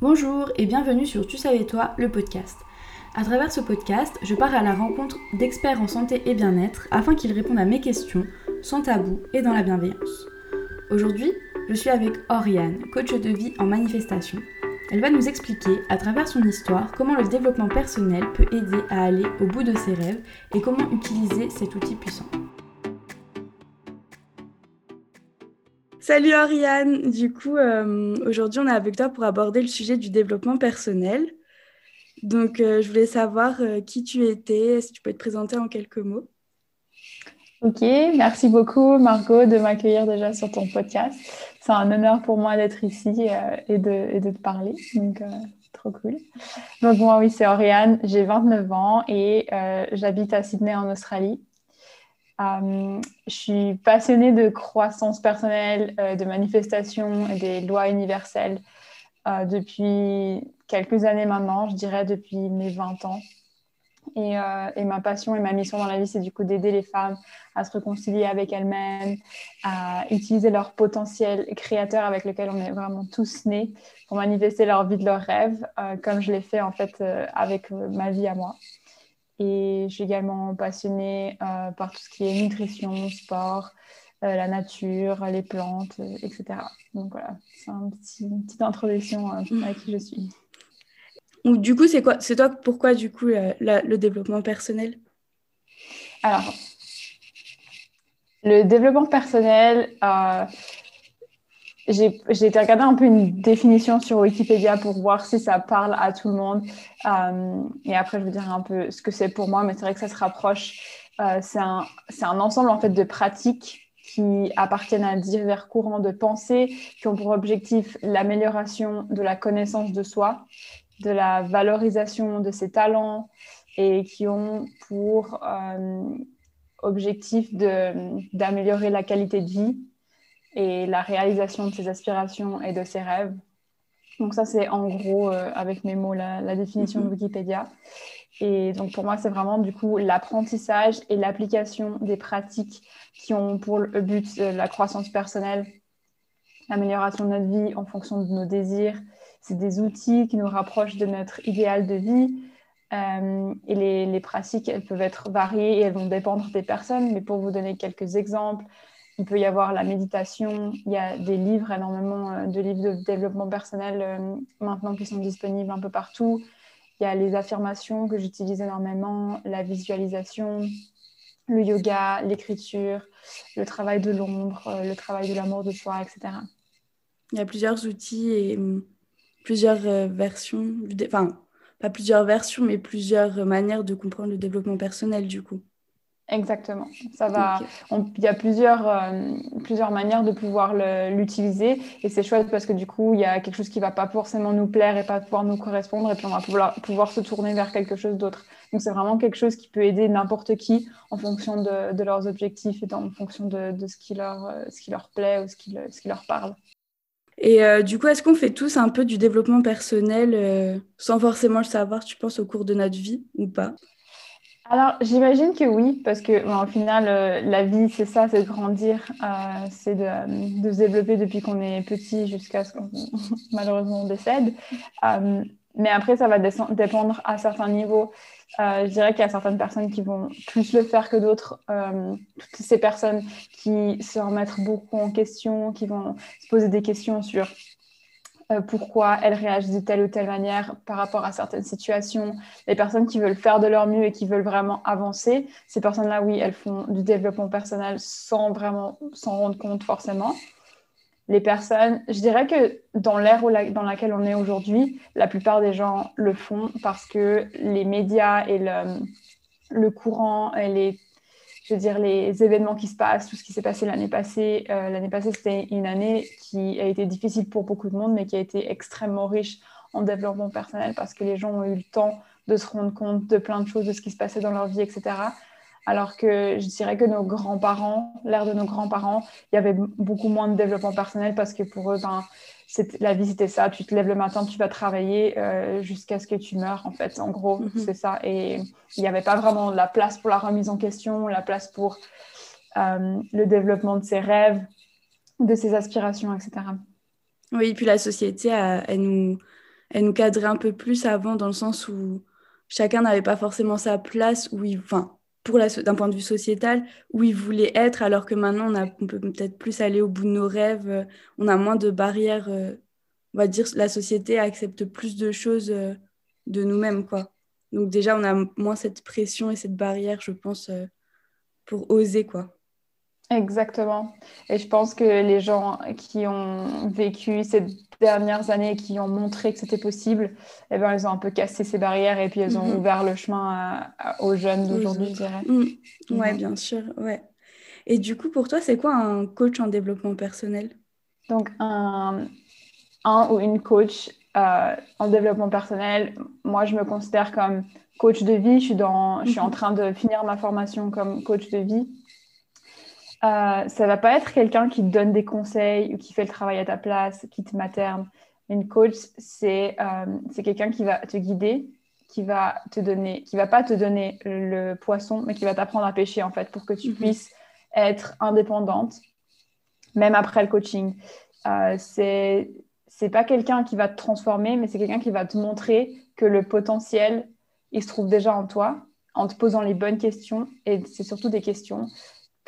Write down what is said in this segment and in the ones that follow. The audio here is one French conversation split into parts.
Bonjour et bienvenue sur Tu savais toi, le podcast. À travers ce podcast, je pars à la rencontre d'experts en santé et bien-être afin qu'ils répondent à mes questions sans tabou et dans la bienveillance. Aujourd'hui, je suis avec Oriane, coach de vie en manifestation. Elle va nous expliquer, à travers son histoire, comment le développement personnel peut aider à aller au bout de ses rêves et comment utiliser cet outil puissant. Salut Oriane, du coup euh, aujourd'hui on est avec toi pour aborder le sujet du développement personnel. Donc euh, je voulais savoir euh, qui tu étais, si tu peux te présenter en quelques mots. Ok, merci beaucoup Margot de m'accueillir déjà sur ton podcast. C'est un honneur pour moi d'être ici et, de, te parler, donc trop cool. Donc moi oui c'est Oriane, j'ai 29 ans et j'habite à Sydney en Australie. Euh, je suis passionnée de croissance personnelle, euh, de manifestation et des lois universelles euh, depuis quelques années maintenant, je dirais depuis mes 20 ans. Et, et, ma passion et ma mission dans la vie, c'est du coup d'aider les femmes à se réconcilier avec elles-mêmes, à utiliser leur potentiel créateur avec lequel on est vraiment tous nés pour manifester leur vie de leurs rêves, comme je l'ai fait en fait avec ma vie à moi. Et je suis également passionnée euh, par tout ce qui est nutrition, sport, euh, la nature, les plantes, euh, etc. Donc voilà, c'est un petit, une petite introduction à qui je suis. Du coup, c'est quoi C'est toi pourquoi du coup le développement personnel? Alors, le développement personnel, j'ai été regarder un peu une définition sur Wikipédia pour voir si ça parle à tout le monde. Euh, et après, je vous dirai un peu ce que c'est pour moi, mais c'est vrai que ça se rapproche. Euh, c'est un, un, ensemble en fait de pratiques qui appartiennent à divers courants de pensée, qui ont pour objectif l'amélioration de la connaissance de soi, de la valorisation de ses talents et qui ont pour euh, objectif d'améliorer la qualité de vie et la réalisation de ses aspirations et de ses rêves. Donc ça, c'est en gros, euh, avec mes mots, la, définition de mhm. Wikipédia. Et donc pour moi, c'est vraiment du coup l'apprentissage et l'application des pratiques qui ont pour le but euh, la croissance personnelle, l'amélioration de notre vie en fonction de nos désirs. C'est des outils qui nous rapprochent de notre idéal de vie. Euh, et les, les, pratiques, elles peuvent être variées et elles vont dépendre des personnes. Mais pour vous donner quelques exemples, il peut y avoir la méditation. Il y a des livres, énormément euh, de livres de développement personnel euh, maintenant qui sont disponibles un peu partout. Il y a les affirmations que j'utilise énormément, la visualisation, le yoga, l'écriture, le travail de l'ombre, euh, le travail de l'amour de soi, etc. Il y a plusieurs outils et hum, plusieurs versions, enfin, pas plusieurs versions, mais plusieurs manières de comprendre le développement personnel, du coup. Exactement. Ça va. Il y a plusieurs, euh, plusieurs manières de pouvoir l'utiliser et c'est chouette parce que du coup, il y a quelque chose qui va pas forcément nous plaire et pas pouvoir nous correspondre et puis on va pouvoir, pouvoir se tourner vers quelque chose d'autre. Donc c'est vraiment quelque chose qui peut aider n'importe qui en fonction de, de, leurs objectifs et en fonction de, de, ce, qui leur, euh, ce qui leur plaît ou ce qui, ce qui leur parle. Et euh, du coup, est-ce qu'on fait tous un peu du développement personnel sans forcément le savoir, tu penses, au cours de notre vie ou pas? Alors, j'imagine que oui, parce que au final, euh, la vie, c'est ça, c'est de grandir, euh, c'est de, se développer depuis qu'on est petit jusqu'à ce qu'on malheureusement décède. Euh, mais après, ça va dépendre à certains niveaux. je dirais qu'il y a certaines personnes qui vont plus le faire que d'autres. toutes ces personnes qui se remettent beaucoup en question, qui vont se poser des questions sur euh, pourquoi elles réagissent de telle ou telle manière par rapport à certaines situations. Les personnes qui veulent faire de leur mieux et qui veulent vraiment avancer, ces personnes-là, oui, elles font du développement personnel sans vraiment s'en rendre compte forcément. Les personnes, je dirais que dans l'ère dans laquelle on est aujourd'hui, la plupart des gens le font parce que les médias et le, le courant et les je veux dire, les événements qui se passent, tout ce qui s'est passé l'année passée. Euh, l'année passée, c'était une année qui a été difficile pour beaucoup de monde, mais qui a été extrêmement riche en développement personnel parce que les gens ont eu le temps de se rendre compte de plein de choses, de ce qui se passait dans leur vie, etc. Alors que je dirais que nos grands-parents, l'ère de nos grands-parents, il y avait beaucoup moins de développement personnel parce que pour eux, ben, la vie, c'était ça. Tu te lèves le matin, tu vas travailler euh, jusqu'à ce que tu meurs, en fait. En gros, mhm. c'est ça. Et il n'y avait pas vraiment la place pour la remise en question, la place pour euh, le développement de ses rêves, de ses aspirations, etc. Oui, puis la société, elle, nous, elle nous cadrait un peu plus avant dans le sens où chacun n'avait pas forcément sa place où il, enfin, d'un point de vue sociétal, où il voulait être, alors que maintenant on peut peut-être plus aller au bout de nos rêves, euh, on a moins de barrières, euh, on va dire la société accepte plus de choses euh, de nous-mêmes, quoi. Donc déjà, on a moins cette pression et cette barrière, je pense, pour oser, quoi. Exactement. Et je pense que les gens qui ont vécu ces dernières années, qui ont montré que c'était possible, eh ben, ils ont un peu cassé ces barrières et puis elles ont mhm. ouvert le chemin aux jeunes d'aujourd'hui, je dirais. Mhm. Oui, bien sûr. Ouais. Et du coup, pour toi, c'est quoi un coach en développement personnel? Donc, un, un ou une coach euh, en développement personnel, moi, je me considère comme coach de vie. Je suis, dans, je suis en mhm. train de finir ma formation comme coach de vie. Euh, ça va pas être quelqu'un qui te donne des conseils ou qui fait le travail à ta place, qui te materne. Une coach, c'est euh, quelqu'un qui va te guider, qui va te donner, qui va pas te donner le poisson, mais qui va t'apprendre à pêcher en fait pour que tu mhm. puisses être indépendante, même après le coaching. Euh, c'est c'est pas quelqu'un qui va te transformer, mais c'est quelqu'un qui va te montrer que le potentiel, il se trouve déjà en toi, en te posant les bonnes questions. Et c'est surtout des questions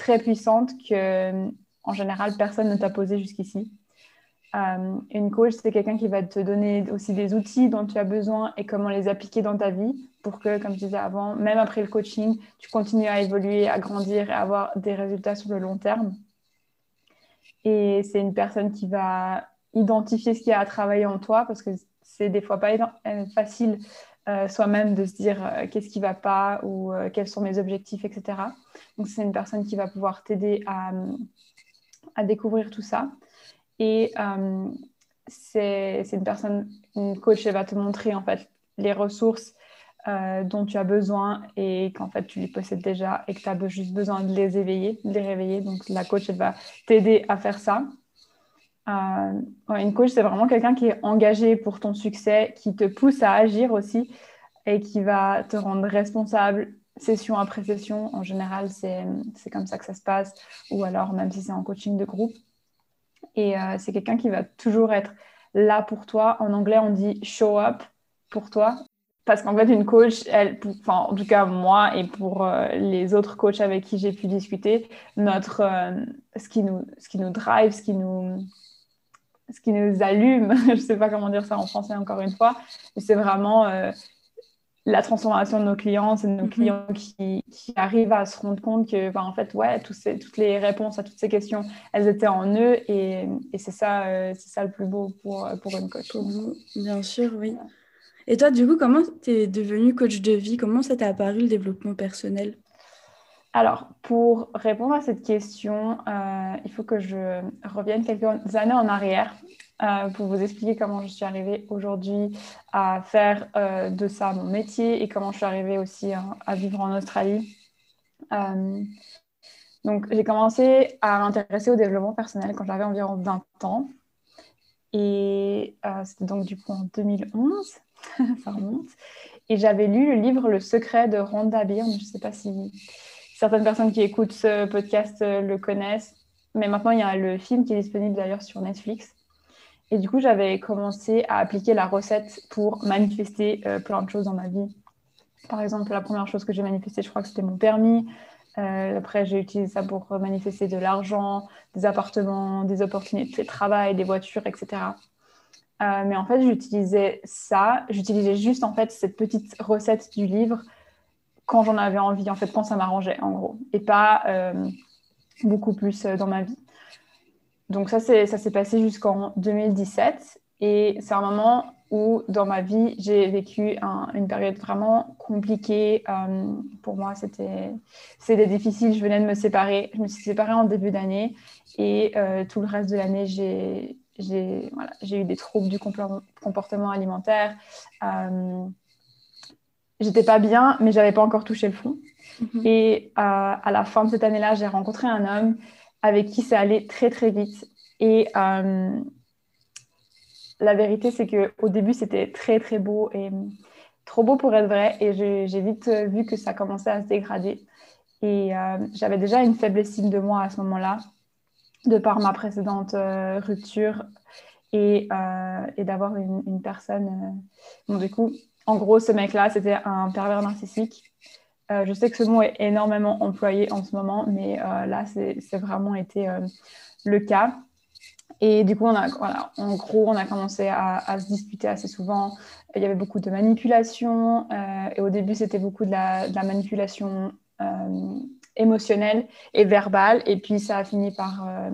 très puissante que, en général, personne ne t'a posé jusqu'ici. Euh, une coach, c'est quelqu'un qui va te donner aussi des outils dont tu as besoin et comment les appliquer dans ta vie pour que, comme je disais avant, même après le coaching, tu continues à évoluer, à grandir et à avoir des résultats sur le long terme. Et c'est une personne qui va identifier ce qu'il y a à travailler en toi parce que c'est des fois pas euh, facile euh, soi-même de se dire euh, qu'est-ce qui va pas ou euh, quels sont mes objectifs, etc. Donc c'est une personne qui va pouvoir t'aider à, à, découvrir tout ça. Et c'est une personne, une coach, elle va te montrer en fait les ressources dont tu as besoin et qu'en fait tu les possèdes déjà et que tu as juste besoin de les éveiller, de les réveiller. Donc la coach, elle va t'aider à faire ça. Euh, une coach, c'est vraiment quelqu'un qui est engagé pour ton succès, qui te pousse à agir aussi et qui va te rendre responsable session après session. En général, c'est comme ça que ça se passe, ou alors même si c'est en coaching de groupe. Et euh, c'est quelqu'un qui va toujours être là pour toi. En anglais, on dit show up pour toi. Parce qu'en fait, une coach, elle, enfin, en tout cas moi et pour euh, les autres coachs avec qui j'ai pu discuter, notre, ce, qui nous, ce qui nous drive, ce qui nous, ce qui nous allume, je ne sais pas comment dire ça en français encore une fois, c'est vraiment euh, la transformation de nos clients, c'est nos mhm. clients qui, qui, arrivent à se rendre compte que, ben, en fait, ouais, ces, toutes les réponses à toutes ces questions, elles étaient en eux et, et c'est ça, euh, c'est ça le plus beau pour, pour une coach. bien sûr, oui. Et toi, du coup, comment tu es devenue coach de vie? Comment ça t'a apparu le développement personnel? Alors, pour répondre à cette question, euh, il faut que je revienne quelques années en arrière euh, pour vous expliquer comment je suis arrivée aujourd'hui à faire euh, de ça mon métier et comment je suis arrivée aussi à vivre en Australie. donc, j'ai commencé à m'intéresser au développement personnel quand j'avais environ 20 ans. Et c'était donc du coup en 2011, ça remonte. Et j'avais lu le livre Le secret de Rhonda Byrne, je ne sais pas si certaines personnes qui écoutent ce podcast euh, le connaissent. Mais maintenant, il y a le film qui est disponible d'ailleurs sur Netflix. Et du coup, j'avais commencé à appliquer la recette pour manifester euh, plein de choses dans ma vie. Par exemple, la première chose que j'ai manifestée, je crois que c'était mon permis. Euh, après, j'ai utilisé ça pour manifester de l'argent, des appartements, des opportunités de travail, des voitures, etc. mais en fait, j'utilisais ça, j'utilisais juste en fait cette petite recette du livre quand j'en avais envie, en fait, quand ça m'arrangeait, en gros, et pas euh, beaucoup plus euh, dans ma vie. Donc ça, ça s'est passé jusqu'en 2017, et c'est un moment où, dans ma vie, j'ai vécu une période vraiment compliquée. Euh, pour moi, c'était difficile. Je venais de me séparer. Je me suis séparée en début d'année, et tout le reste de l'année, j'ai voilà, eu des troubles du comportement alimentaire j'étais pas bien, mais j'avais pas encore touché le fond. Mhm. Et euh, à la fin de cette année-là, j'ai rencontré un homme avec qui c'est allé très très vite. Et euh, la vérité, c'est que au début, c'était très très beau et trop beau pour être vrai. Et j'ai vite vu que ça commençait à se dégrader. Et euh, j'avais déjà une faible estime de moi à ce moment-là, de par ma précédente rupture. et, et d'avoir une, une, personne. Bon, du coup, en gros, ce mec-là, c'était un pervers narcissique. je sais que ce mot est énormément employé en ce moment, mais là, c'est vraiment été le cas. Et du coup, on a, en gros, on a commencé à, se disputer assez souvent. Il y avait beaucoup de manipulation. Euh, et au début, c'était beaucoup de la, manipulation euh, émotionnelle et verbale. Et puis, ça a fini par, euh,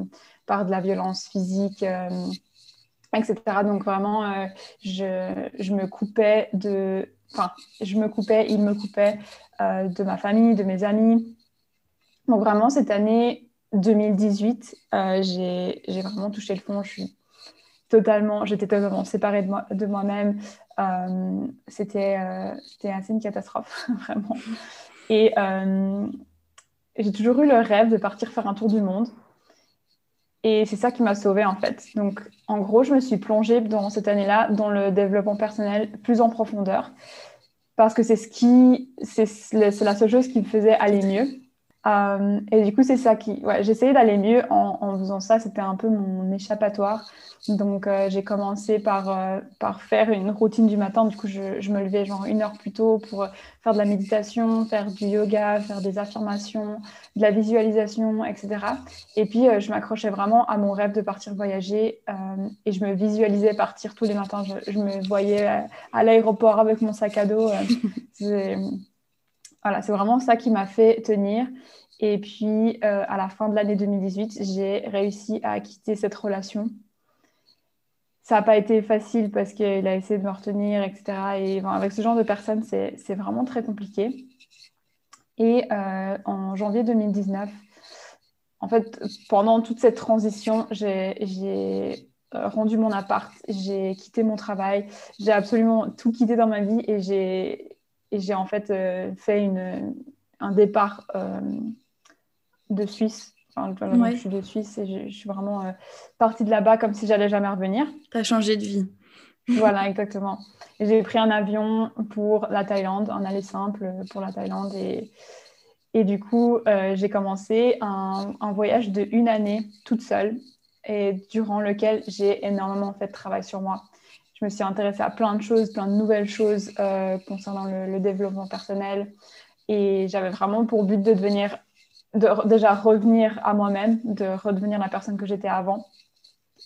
par de la violence physique, etc. Donc, vraiment, je, je, me coupais de... Enfin, je me coupais, il me coupait de ma famille, de mes amis. Donc, vraiment, cette année, 2018, euh, j'ai vraiment touché le fond. Je suis totalement, j'étais totalement séparée de, moi, de moi-même. Euh, C'était euh, assez une catastrophe, vraiment. Et euh, j'ai toujours eu le rêve de partir faire un tour du monde. Et c'est ça qui m'a sauvée en fait. Donc en gros, je me suis plongée dans cette année-là dans le développement personnel plus en profondeur parce que c'est ce qui, c'est la seule chose qui me faisait aller mieux. Euh, et du coup, c'est ça qui. Ouais, J'essayais d'aller mieux en, en, faisant ça. C'était un peu mon échappatoire. Donc, euh, j'ai commencé par, euh, par faire une routine du matin. Du coup, je, je, me levais genre une heure plus tôt pour faire de la méditation, faire du yoga, faire des affirmations, de la visualisation, etc. Et puis, je m'accrochais vraiment à mon rêve de partir voyager. et je me visualisais partir tous les matins. Je, je me voyais à l'aéroport avec mon sac à dos. Voilà, c'est vraiment ça qui m'a fait tenir. Et puis, euh, à la fin de l'année 2018, j'ai réussi à quitter cette relation. Ça n'a pas été facile parce qu'il a essayé de me retenir, etc. Et avec ce genre de personnes, c'est vraiment très compliqué. Et euh, en janvier 2019, en fait, pendant toute cette transition, j'ai euh, rendu mon appart, j'ai quitté mon travail, j'ai absolument tout quitté dans ma vie et j'ai en fait euh, fait un départ de Suisse. Enfin, Je suis de Suisse et je, suis vraiment euh, partie de là-bas comme si j'allais jamais revenir. Tu as changé de vie. voilà, exactement. J'ai pris un avion pour la Thaïlande, un aller simple pour la Thaïlande. Et, et du coup, j'ai commencé un, un, voyage de une année toute seule et durant lequel j'ai énormément fait de travail sur moi je me suis intéressée à plein de choses, plein de nouvelles choses euh, concernant le, développement personnel. Et j'avais vraiment pour but de devenir, de déjà revenir à moi-même, de redevenir la personne que j'étais avant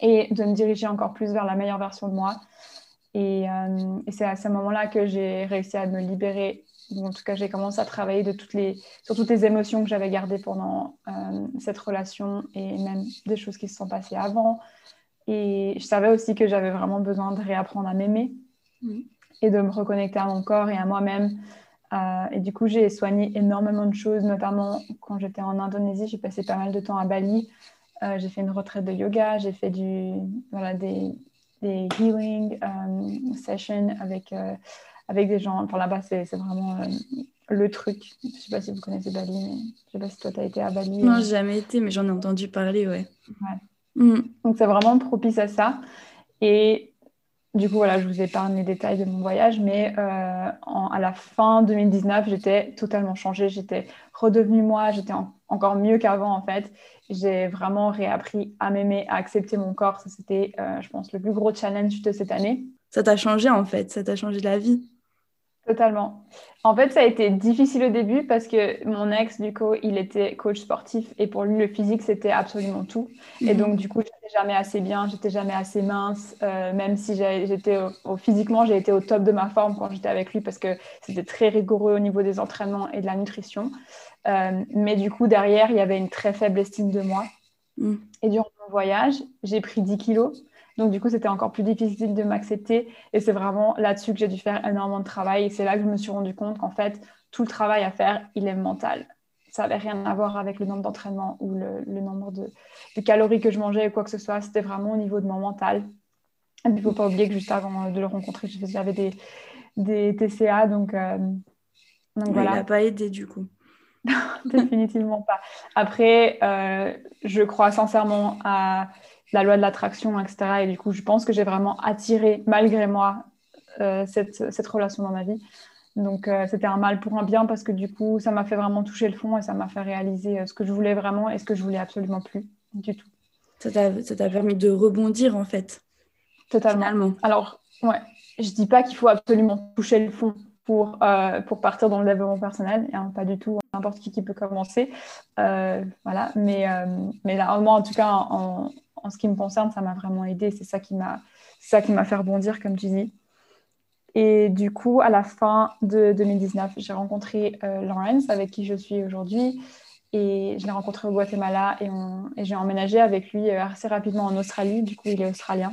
et de me diriger encore plus vers la meilleure version de moi. Et, euh, c'est à ce moment-là que j'ai réussi à me libérer. Ou en tout cas, j'ai commencé à travailler de toutes les, sur toutes les émotions que j'avais gardées pendant euh, cette relation et même des choses qui se sont passées avant, et je savais aussi que j'avais vraiment besoin de réapprendre à m'aimer et de me reconnecter à mon corps et à moi-même. Euh, et du coup, j'ai soigné énormément de choses, notamment quand j'étais en Indonésie, j'ai passé pas mal de temps à Bali. Euh, j'ai fait une retraite de yoga, j'ai fait du, voilà, des, des healing euh, sessions avec, avec des gens. Enfin, là-bas, c'est vraiment le truc. Je ne sais pas si vous connaissez Bali, mais je ne sais pas si toi, tu as été à Bali. Non, jamais été, mais j'en ai entendu parler, ouais. ouais. Mm. Donc c'est vraiment propice à ça. Et du coup, voilà, je vous épargne les détails de mon voyage, mais euh, à la fin 2019, j'étais totalement changée, j'étais redevenue moi, j'étais encore mieux qu'avant en fait. J'ai vraiment réappris à m'aimer, à accepter mon corps. Ça, c'était, euh, je pense, le plus gros challenge de cette année. Ça t'a changé en fait, ça t'a changé la vie. Totalement. En fait, ça a été difficile au début parce que mon ex, du coup, il était coach sportif et pour lui, le physique, c'était absolument tout. Et mhm. donc, du coup, j'étais jamais assez bien, j'étais jamais assez mince, euh, même si j'étais physiquement, j'ai été au top de ma forme quand j'étais avec lui parce que c'était très rigoureux au niveau des entraînements et de la nutrition. Euh, mais du coup, derrière, il y avait une très faible estime de moi. Mhm. Et durant mon voyage, j'ai pris 10 kilos. Donc, du coup, c'était encore plus difficile de m'accepter. Et c'est vraiment là-dessus que j'ai dû faire énormément de travail. Et c'est là que je me suis rendu compte qu'en fait, tout le travail à faire, il est mental. Ça n'avait rien à voir avec le nombre d'entraînements ou le, nombre de, calories que je mangeais ou quoi que ce soit. C'était vraiment au niveau de mon mental. Il ne faut pas oublier que juste avant de le rencontrer, j'avais des, des TCA. Donc, euh, voilà. Il n'a pas aidé du coup. Définitivement pas. Après, euh, je crois sincèrement à la loi de l'attraction, etc. Et du coup, je pense que j'ai vraiment attiré, malgré moi, euh, cette, cette, relation dans ma vie. Donc, euh, c'était un mal pour un bien parce que du coup, ça m'a fait vraiment toucher le fond et ça m'a fait réaliser euh, ce que je voulais vraiment et ce que je voulais absolument plus du tout. Ça t'a permis de rebondir en fait. Totalement. Alors, ouais, je dis pas qu'il faut absolument toucher le fond pour, euh, pour partir dans le développement personnel, hein, pas du tout, n'importe qui qui peut commencer. Euh, voilà, mais, euh, mais là, moi, en tout cas, en, en ce qui me concerne, ça m'a vraiment aidé. C'est ça qui m'a ça qui m'a fait rebondir, comme tu dis. Et du coup, à la fin de 2019, j'ai rencontré Lawrence, avec qui je suis aujourd'hui. Et je l'ai rencontré au Guatemala et, j'ai emménagé avec lui assez rapidement en Australie. Du coup, il est australien.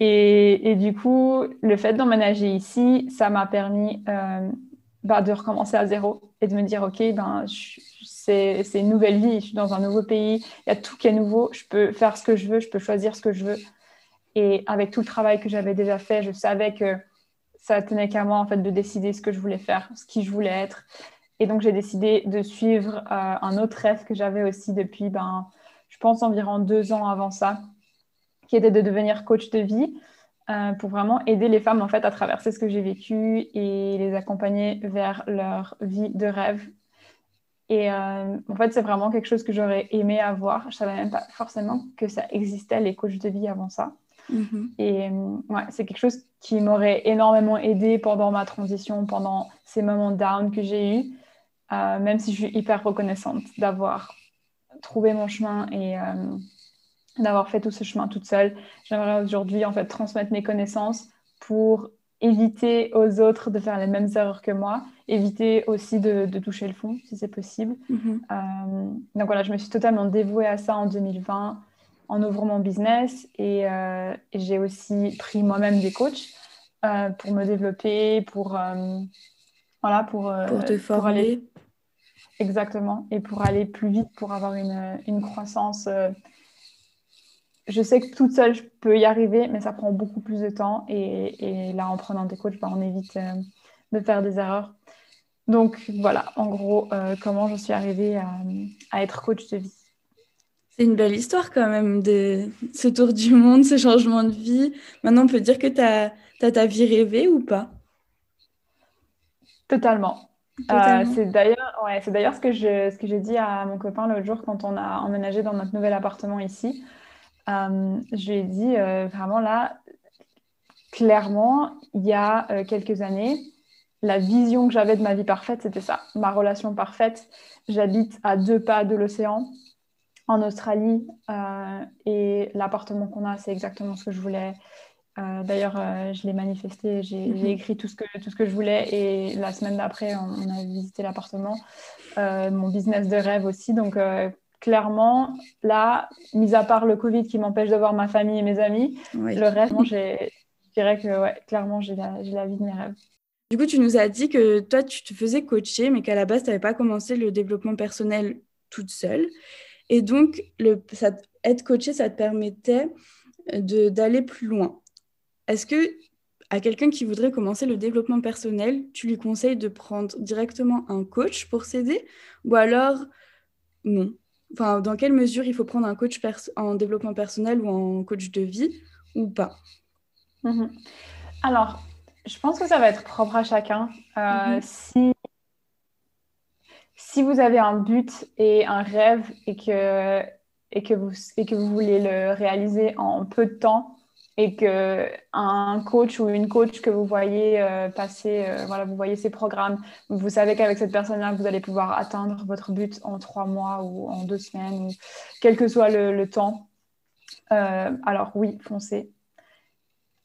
Et, du coup, le fait d'emménager ici, ça m'a permis euh, bah, de recommencer à zéro et de me dire, OK, ben, c'est une nouvelle vie, je suis dans un nouveau pays, il y a tout qui est nouveau, je peux faire ce que je veux, je peux choisir ce que je veux. Et avec tout le travail que j'avais déjà fait, je savais que ça tenait qu'à moi en fait de décider ce que je voulais faire, ce qui je voulais être. Et donc j'ai décidé de suivre euh, un autre rêve que j'avais aussi depuis, ben, je pense environ deux ans avant ça, qui était de devenir coach de vie euh, pour vraiment aider les femmes en fait à traverser ce que j'ai vécu et les accompagner vers leur vie de rêve. Et euh, en fait, c'est vraiment quelque chose que j'aurais aimé avoir. Je savais même pas forcément que ça existait les coachs de vie avant ça. Mm-hmm. Et euh, ouais, c'est quelque chose qui m'aurait énormément aidé pendant ma transition, pendant ces moments down que j'ai eus, même si je suis hyper reconnaissante d'avoir trouvé mon chemin et d'avoir fait tout ce chemin toute seule. J'aimerais aujourd'hui en fait transmettre mes connaissances pour éviter aux autres de faire les mêmes erreurs que moi, éviter aussi de, toucher le fond si c'est possible. Mhm. Euh, donc voilà, je me suis totalement dévouée à ça en 2020 en ouvrant mon business et, euh, j'ai aussi pris moi-même des coachs euh, pour me développer, pour voilà, pour, pour te former. aller... Exactement, et pour aller plus vite, pour avoir une, une croissance je sais que toute seule, je peux y arriver, mais ça prend beaucoup plus de temps. Et, là, en prenant des coachs, bah, on évite euh, de faire des erreurs. Donc voilà, en gros, euh, comment je suis arrivée à, être coach de vie. C'est une belle histoire quand même, de ce tour du monde, ce changement de vie. Maintenant, on peut dire que tu as, ta vie rêvée ou pas? Totalement. Euh, c'est d'ailleurs ouais, ce que je ce que j'ai dit à mon copain l'autre jour quand on a emménagé dans notre nouvel appartement ici. Euh, je lui ai dit euh, vraiment là, clairement, il y a euh, quelques années, la vision que j'avais de ma vie parfaite, c'était ça, ma relation parfaite. J'habite à deux pas de l'océan en Australie et l'appartement qu'on a, c'est exactement ce que je voulais. D'ailleurs, je l'ai manifesté, j'ai mhm. écrit tout ce, que, tout ce que je voulais et la semaine d'après, on, on, a visité l'appartement. mon business de rêve aussi. Donc, clairement, là, mis à part le Covid qui m'empêche de voir ma famille et mes amis, le reste, je dirais que ouais, clairement, j'ai la, la, vie de mes rêves. Du coup, tu nous as dit que toi, tu te faisais coacher, mais qu'à la base, tu n'avais pas commencé le développement personnel toute seule. Et donc, le, ça, être coaché, ça te permettait d'aller plus loin. Est-ce que à quelqu'un qui voudrait commencer le développement personnel, tu lui conseilles de prendre directement un coach pour s'aider? Ou alors non? Enfin, dans quelle mesure il faut prendre un coach en développement personnel ou en coach de vie ou pas? Mhm. Alors, je pense que ça va être propre à chacun. Euh, mhm. si, si vous avez un but et un rêve et que, et que, vous, et que vous voulez le réaliser en peu de temps, et que un coach ou une coach que vous voyez euh, passer, euh, voilà, vous voyez ces programmes, vous savez qu'avec cette personne-là, vous allez pouvoir atteindre votre but en trois mois ou en deux semaines, ou quel que soit le, temps. Euh, alors oui, foncez.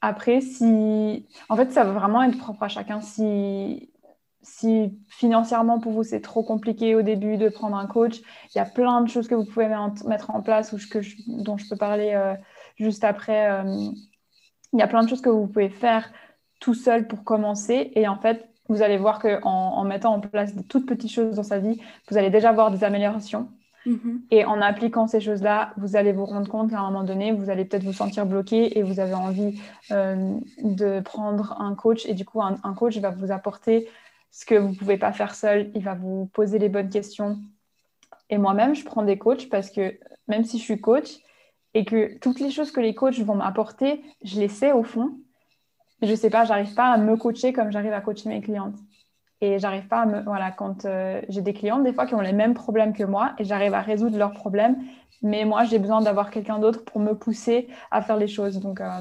Après, si, en fait, ça va vraiment être propre à chacun. Si si financièrement pour vous c'est trop compliqué au début de prendre un coach, il y a plein de choses que vous pouvez mettre en place ou que dont je peux parler juste après. Euh, il y a plein de choses que vous pouvez faire tout seul pour commencer. Et en fait, vous allez voir qu'en en mettant en place de toutes petites choses dans sa vie, vous allez déjà voir des améliorations. Mm-hmm. Et en appliquant ces choses-là, vous allez vous rendre compte qu'à un moment donné, vous allez peut-être vous sentir bloqué et vous avez envie euh, de prendre un coach. Et du coup, un, un, coach va vous apporter ce que vous ne pouvez pas faire seul. Il va vous poser les bonnes questions. Et moi-même, je prends des coachs parce que même si je suis coach, et que toutes les choses que les coachs vont m'apporter, je les sais au fond. Je ne sais pas, j'arrive pas à me coacher comme j'arrive à coacher mes clientes. Et j'arrive pas à me. Voilà, quand euh, j'ai des clientes, des fois, qui ont les mêmes problèmes que moi, et j'arrive à résoudre leurs problèmes, mais moi, j'ai besoin d'avoir quelqu'un d'autre pour me pousser à faire les choses. Donc, euh,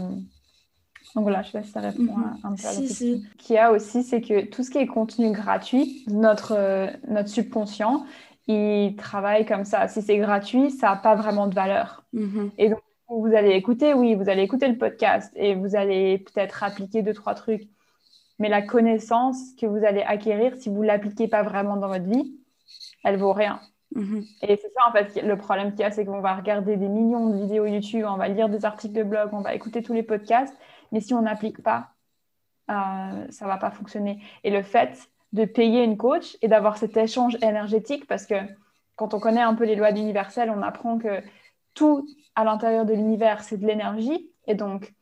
Donc voilà, je sais pas si ça répond Mhm. un peu à la Si, question. si. Ce qu'il y a aussi, c'est que tout ce qui est contenu gratuit, notre, euh, notre subconscient, il travaille comme ça. Si c'est gratuit, ça n'a pas vraiment de valeur. Mhm. Vous allez écouter, oui, vous allez écouter le podcast et vous allez peut-être appliquer deux, trois trucs. Mais la connaissance que vous allez acquérir, si vous ne l'appliquez pas vraiment dans votre vie, elle vaut rien. Mhm. Et c'est ça, en fait, le problème qu'il y a, c'est qu'on va regarder des millions de vidéos YouTube, on va lire des articles de blog, on va écouter tous les podcasts, mais si on n'applique pas, euh, ça va pas fonctionner. Et le fait de payer une coach et d'avoir cet échange énergétique, parce que quand on connaît un peu les lois universelles, on apprend que tout à l'intérieur de l'univers, c'est de l'énergie, et donc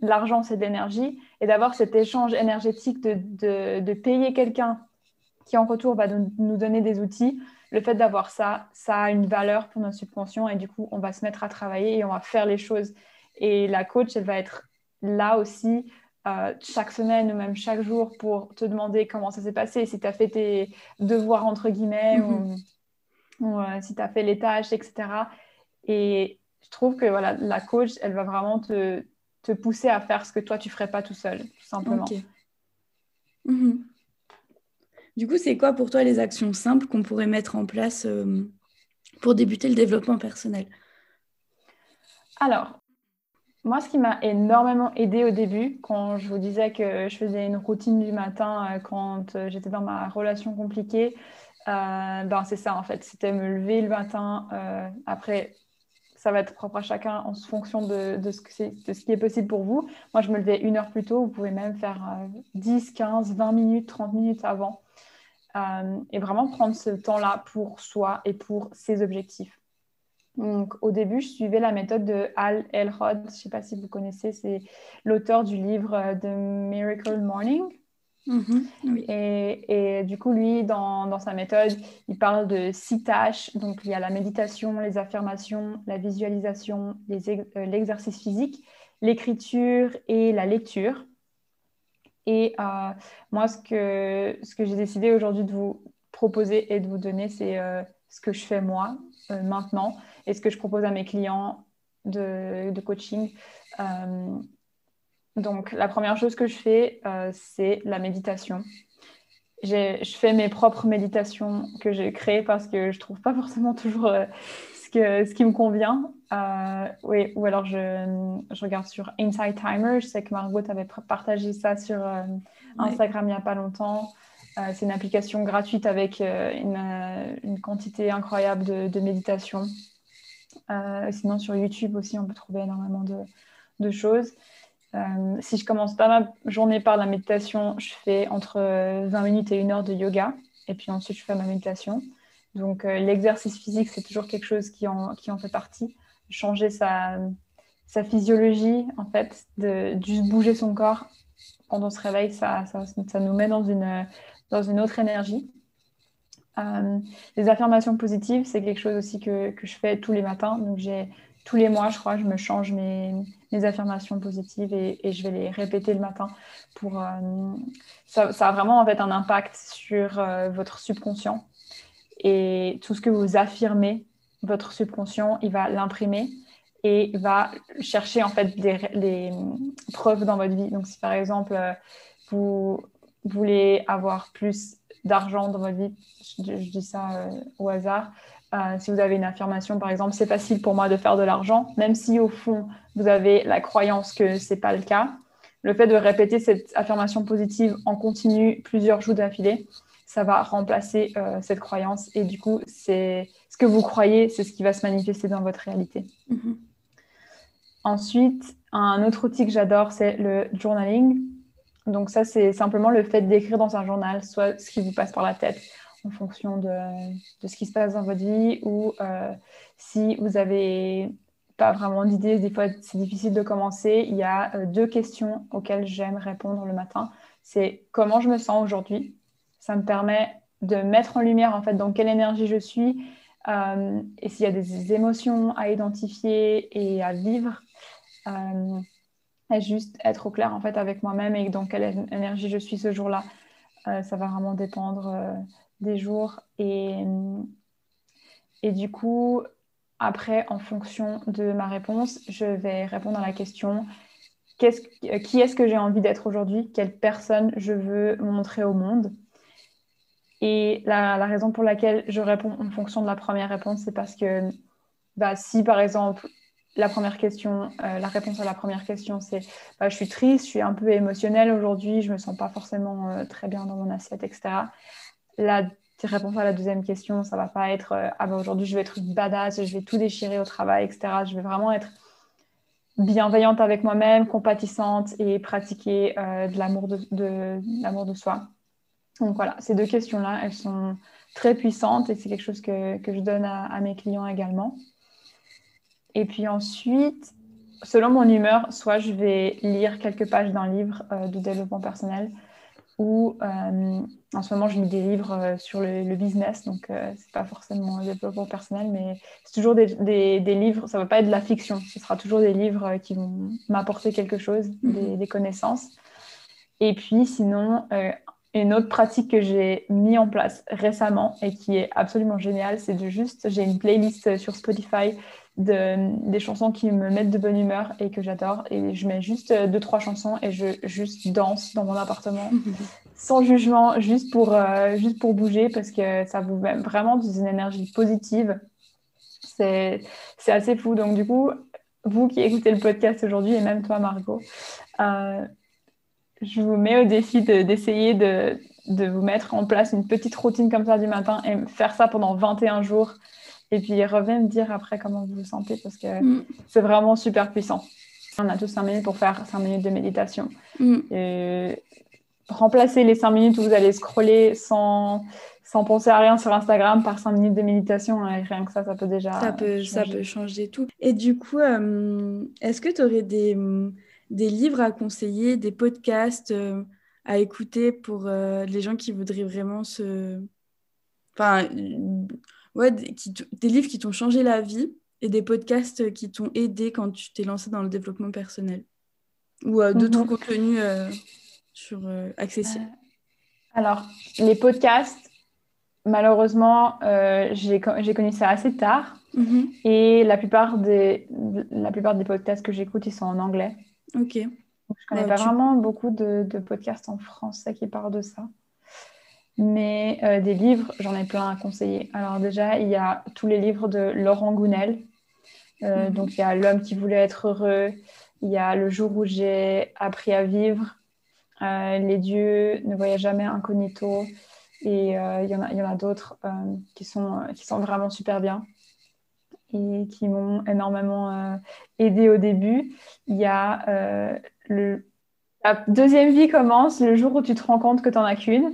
l'argent, c'est de l'énergie, et d'avoir cet échange énergétique de, de, de payer quelqu'un qui en retour va nous donner des outils, le fait d'avoir ça, ça a une valeur pour notre subconscient et du coup, on va se mettre à travailler et on va faire les choses. Et la coach, elle va être là aussi euh, chaque semaine ou même chaque jour pour te demander comment ça s'est passé, si tu as fait tes devoirs entre guillemets Mhm. ou, ou, euh, si tu as fait les tâches, etc. Et je trouve que voilà, la coach, elle va vraiment te, te pousser à faire ce que toi, tu ferais pas tout seul, tout simplement. Mhm. Du coup, c'est quoi pour toi les actions simples qu'on pourrait mettre en place euh, pour débuter le développement personnel? Alors, moi, ce qui m'a énormément aidé au début, quand je vous disais que je faisais une routine du matin euh, quand euh, j'étais dans ma relation compliquée, euh, ben c'est ça en fait. C'était me lever le matin. après, ça va être propre à chacun en fonction de, ce qui est possible pour vous. Moi, je me levais une heure plus tôt. Vous pouvez même faire euh, 10, 15, 20 minutes, 30 minutes avant. Et vraiment prendre ce temps-là pour soi et pour ses objectifs. Donc, au début, je suivais la méthode de Al Elrod. Je ne sais pas si vous connaissez, c'est l'auteur du livre euh, The Miracle Morning. Mhm. Oui. Et, et du coup, lui, dans, dans sa méthode, il parle de six tâches. Donc, il y a la méditation, les affirmations, la visualisation, euh, l'exercice physique, l'écriture et la lecture. Et euh, moi, ce que, ce que j'ai décidé aujourd'hui de vous proposer et de vous donner, c'est euh, ce que je fais moi maintenant et ce que je propose à mes clients de, de coaching. Euh, donc, la première chose que je fais, euh, c'est la méditation. Je fais mes propres méditations que j'ai créées parce que je trouve pas forcément toujours euh, ce, que, ce qui me convient. Oui, ou alors je, je regarde sur Inside Timer. Je sais que Margot avait partagé ça sur Ouais. Instagram il n'y a pas longtemps. C'est une application gratuite avec une, une quantité incroyable de, de méditation. Euh, sinon, sur YouTube aussi, on peut trouver énormément de, choses. Euh, si je commence pas ma journée par la méditation, je fais entre euh, 20 minutes et une heure de yoga. Et puis ensuite, je fais ma méditation. Donc, euh, l'exercice physique, c'est toujours quelque chose qui en, fait partie. Changer sa, physiologie, en fait, de juste bouger son corps quand on se réveille, ça, nous met dans une autre énergie. Euh, les affirmations positives, c'est quelque chose aussi que, que je fais tous les matins. Donc, tous les mois, je crois, je me change mes, mes affirmations positives et, je vais les répéter le matin. Pour, euh, ça, ça a vraiment en fait un impact sur euh, votre subconscient et tout ce que vous affirmez, votre subconscient, il va l'imprimer et va chercher en fait des, des preuves dans votre vie. Donc, si par exemple vous voulez avoir plus d'argent dans votre vie, je, je dis ça euh, au hasard. Euh, si vous avez une affirmation, par exemple, c'est facile pour moi de faire de l'argent, même si au fond vous avez la croyance que c'est pas le cas. Le fait de répéter cette affirmation positive en continu plusieurs jours d'affilée, ça va remplacer euh, cette croyance et du coup, c'est ce que vous croyez, c'est ce qui va se manifester dans votre réalité. Mhm. Ensuite, un autre outil que j'adore, c'est le journaling. Donc ça, c'est simplement le fait d'écrire dans un journal, soit ce qui vous passe par la tête en fonction de, ce qui se passe dans votre vie, ou euh, si vous avez pas vraiment d'idées, des fois c'est difficile de commencer, il y a euh, deux questions auxquelles j'aime répondre le matin. C'est comment je me sens aujourd'hui? Ça me permet de mettre en lumière en fait dans quelle énergie je suis euh, et s'il y a des émotions à identifier et à vivre. Euh, juste être au clair en fait avec moi-même et dans quelle énergie je suis ce jour-là. Euh, ça va vraiment dépendre euh, des jours. Et, et du coup, après, en fonction de ma réponse, je vais répondre à la question qui est-ce que j'ai envie d'être aujourd'hui, quelle personne je veux montrer au monde? Et la, raison pour laquelle je réponds en fonction de la première réponse, c'est parce que bah, si par exemple la première question, euh, la réponse à la première question, c'est bah, je suis triste, je suis un peu émotionnelle aujourd'hui, je me sens pas forcément euh, très bien dans mon assiette, etc. La réponse à la deuxième question, ça va pas être euh, ah bah, aujourd'hui je vais être badass, je vais tout déchirer au travail, etc. Je vais vraiment être bienveillante avec moi-même, compatissante et pratiquer de l'amour de, soi. Donc voilà, ces deux questions-là, elles sont très puissantes et c'est quelque chose que, je donne à, mes clients également. Et puis ensuite, selon mon humeur, soit je vais lire quelques pages d'un livre euh, de développement personnel, ou euh, en ce moment, je lis des livres euh, sur le, business, donc ce n'est pas forcément le développement personnel, mais c'est toujours des, livres, ça ne va pas être de la fiction, ce sera toujours des livres qui vont m'apporter quelque chose, des, mhm. des, connaissances. Et puis sinon, une autre pratique que j'ai mis en place récemment et qui est absolument géniale, c'est de juste, j'ai une playlist sur Spotify de, des chansons qui me mettent de bonne humeur et que j'adore. Et je mets juste euh, deux, trois chansons et je juste danse dans mon appartement sans jugement, juste pour, euh, juste pour bouger parce que ça vous met vraiment dans une énergie positive. C'est assez fou. Donc, du coup, vous qui écoutez le podcast aujourd'hui et même toi, Margot, euh, je vous mets au défi d'essayer de, de, vous mettre en place une petite routine comme ça du matin et faire ça pendant 21 jours et puis revenez me dire après comment vous vous sentez parce que mm. c'est vraiment super puissant. On a tous 5 minutes pour faire 5 minutes de méditation. Mm. Et remplacer les 5 minutes où vous allez scroller sans, sans penser à rien sur Instagram par 5 minutes de méditation. Et rien que ça, ça peut déjà. Ça peut, changer. Ça peut changer tout. Et du coup, euh, est-ce que tu aurais des, des, livres à conseiller, des podcasts euh, à écouter pour euh, les gens qui voudraient vraiment se. Enfin ouais, des livres qui t'ont changé la vie et des podcasts qui t'ont aidé quand tu t'es lancé dans le développement personnel ou euh, d'autres mhm. contenus euh, sur euh, accessibles Alors, les podcasts, malheureusement, j'ai connu ça assez tard mhm. et la plupart, des, la plupart des podcasts que j'écoute, ils sont en anglais. Ok. je connais pas vraiment beaucoup de, de podcasts en français qui parlent de ça. Mais euh, des livres, j'en ai plein à conseiller. Alors déjà, il y a tous les livres de Laurent Gounel. Euh, mhm. Donc il y a L'homme qui voulait être heureux, il y a Le jour où j'ai appris à vivre, euh, Les dieux ne voyaient jamais incognito. Et il y en a, a d'autres qui, sont, qui sont vraiment super bien et qui m'ont énormément aidé au début. Il y a le, la deuxième vie commence le jour où tu te rends compte que tu n'en as qu'une.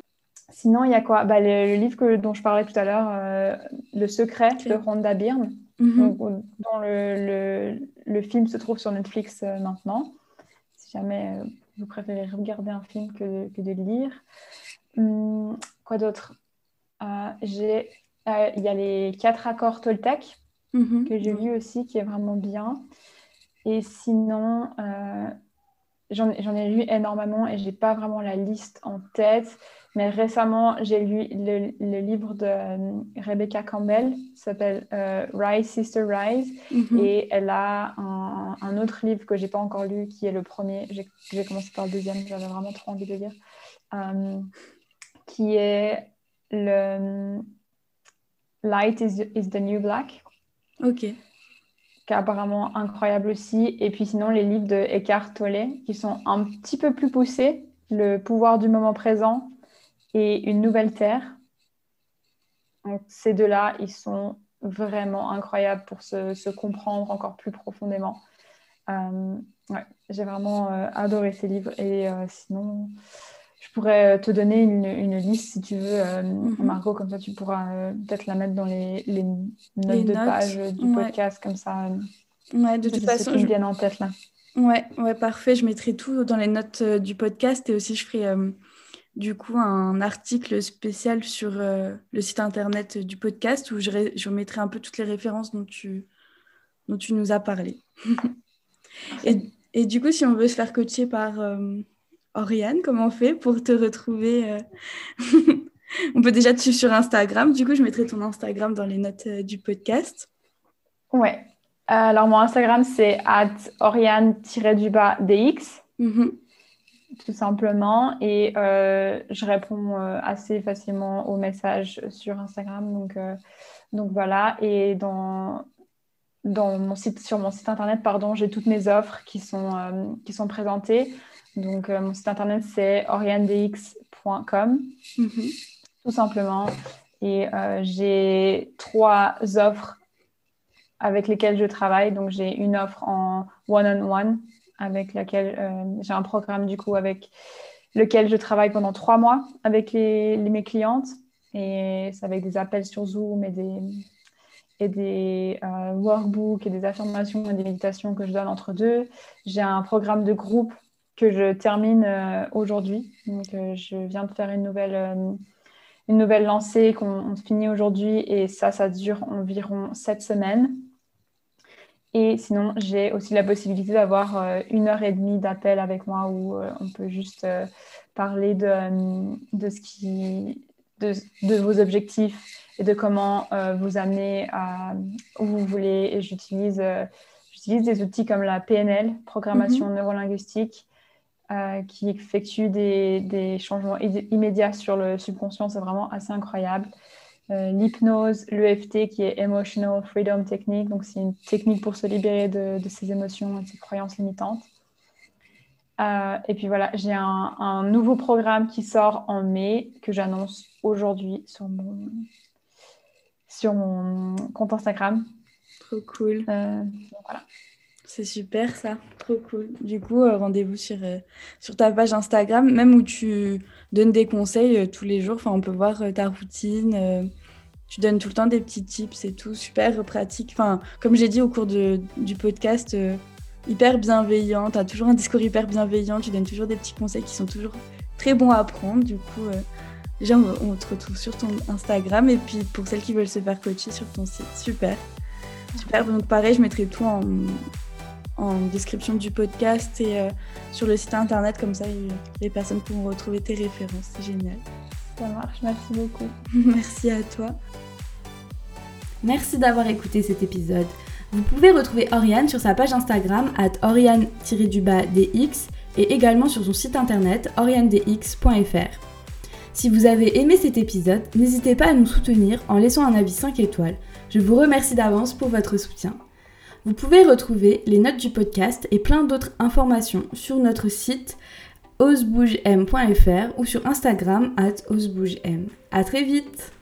Sinon, il y a quoi? Bah, le, livre dont je parlais tout à l'heure, euh, Le secret de Rhonda Byrne, mhm. dont le, le, film se trouve sur Netflix euh, maintenant. Si jamais euh, vous préférez regarder un film que, que de lire. Hum, quoi d'autre? Il y a les quatre accords Toltec mhm. que j'ai lu aussi, qui est vraiment bien. Et sinon, j'en ai lu énormément et j'ai pas vraiment la liste en tête. Mais récemment, j'ai lu le, livre de euh, Rebecca Campbell, s'appelle euh, Rise, Sister Rise. Mhm. Et elle a un, autre livre que j'ai pas encore lu, qui est le premier. J'ai commencé par le deuxième, j'avais vraiment trop envie de lire. Euh, qui est le Light is, is, the New Black. Ok. Qui est apparemment incroyable aussi. Et puis sinon, les livres de Eckhart Tolle, qui sont un petit peu plus poussés. Le pouvoir du moment présent et Une nouvelle terre. ces deux-là, ils sont vraiment incroyables pour se, comprendre encore plus profondément. Euh, j'ai vraiment euh, adoré ces livres et euh, sinon, je pourrais te donner une, liste si tu veux, mhm. Margot, comme ça tu pourras peut-être la mettre dans les, notes de page du podcast, comme ça. Ouais, de toute façon, je viens en tête là. Ouais, ouais, parfait. Je mettrai tout dans les notes du podcast et aussi je ferai du coup un article spécial sur euh, le site internet du podcast où je, je, mettrai un peu toutes les références dont tu, dont tu nous as parlé. et, et, du coup, si on veut se faire coacher par euh, Oriane, comment on fait pour te retrouver euh? On peut déjà te suivre sur Instagram. Du coup, je mettrai ton Instagram dans les notes du podcast. Ouais. Alors, mon Instagram, c'est at oriane-dx. Mhm. Tout simplement. Et euh, je réponds euh, assez facilement aux messages sur Instagram. Donc, euh, donc voilà. Et dans, dans mon site, sur mon site internet, pardon, j'ai toutes mes offres qui sont, qui sont présentées. Donc, mon site internet, c'est oriandx.com. Mhm. Tout simplement. Et j'ai trois offres avec lesquelles je travaille. Donc, j'ai une offre en one-on-one avec laquelle euh, j'ai un programme du coup avec lequel je travaille pendant trois mois avec les, mes clientes. Et c'est avec des appels sur Zoom et des, et des euh, workbooks et des affirmations et des méditations que je donne entre deux. J'ai un programme de groupe que je termine euh, aujourd'hui. Donc, je viens de faire une nouvelle, une nouvelle lancée qu'on finit aujourd'hui et ça, ça dure environ sept semaines. Et sinon, j'ai aussi la possibilité d'avoir euh, une heure et demie d'appel avec moi où euh, on peut juste euh, parler de, de, ce qui, de, de, vos objectifs et de comment vous amener à où vous voulez. Et j'utilise j'utilise des outils comme la PNL, programmation mm neurolinguistique, qui effectue des, des changements immédiats sur le subconscient. C'est vraiment assez incroyable. Euh, l'hypnose, l'EFT qui est Emotional Freedom Technique. Donc, c'est une technique pour se libérer de, ses émotions et de ses croyances limitantes. Euh, et puis voilà, j'ai un, nouveau programme qui sort en mai que j'annonce aujourd'hui sur mon, sur mon compte Instagram. Trop cool. Euh, voilà. C'est super ça, trop cool. Du coup, rendez-vous sur, sur ta page Instagram, même où tu donnes des conseils tous les jours. Enfin, on peut voir ta routine, tu donnes tout le temps des petits tips et tout, super pratique. Enfin, comme j'ai dit au cours de, du podcast, euh, hyper bienveillant. Tu as toujours un discours hyper bienveillant. Tu donnes toujours des petits conseils qui sont toujours très bons à apprendre. Du coup, euh, déjà, on, te retrouve sur ton Instagram. Et puis, pour celles qui veulent se faire coacher sur ton site, super. Super. Donc, pareil, je mettrai tout en, en description du podcast et euh, sur le site internet. Comme ça, les personnes pourront retrouver tes références. C'est génial. Ça marche, merci beaucoup. merci à toi. Merci d'avoir écouté cet épisode. Vous pouvez retrouver Oriane sur sa page Instagram at oriane-dx et également sur son site internet orianedx.fr. Si vous avez aimé cet épisode, n'hésitez pas à nous soutenir en laissant un avis 5 étoiles. Je vous remercie d'avance pour votre soutien. Vous pouvez retrouver les notes du podcast et plein d'autres informations sur notre site osebougem.fr ou sur Instagram at osebougem. A très vite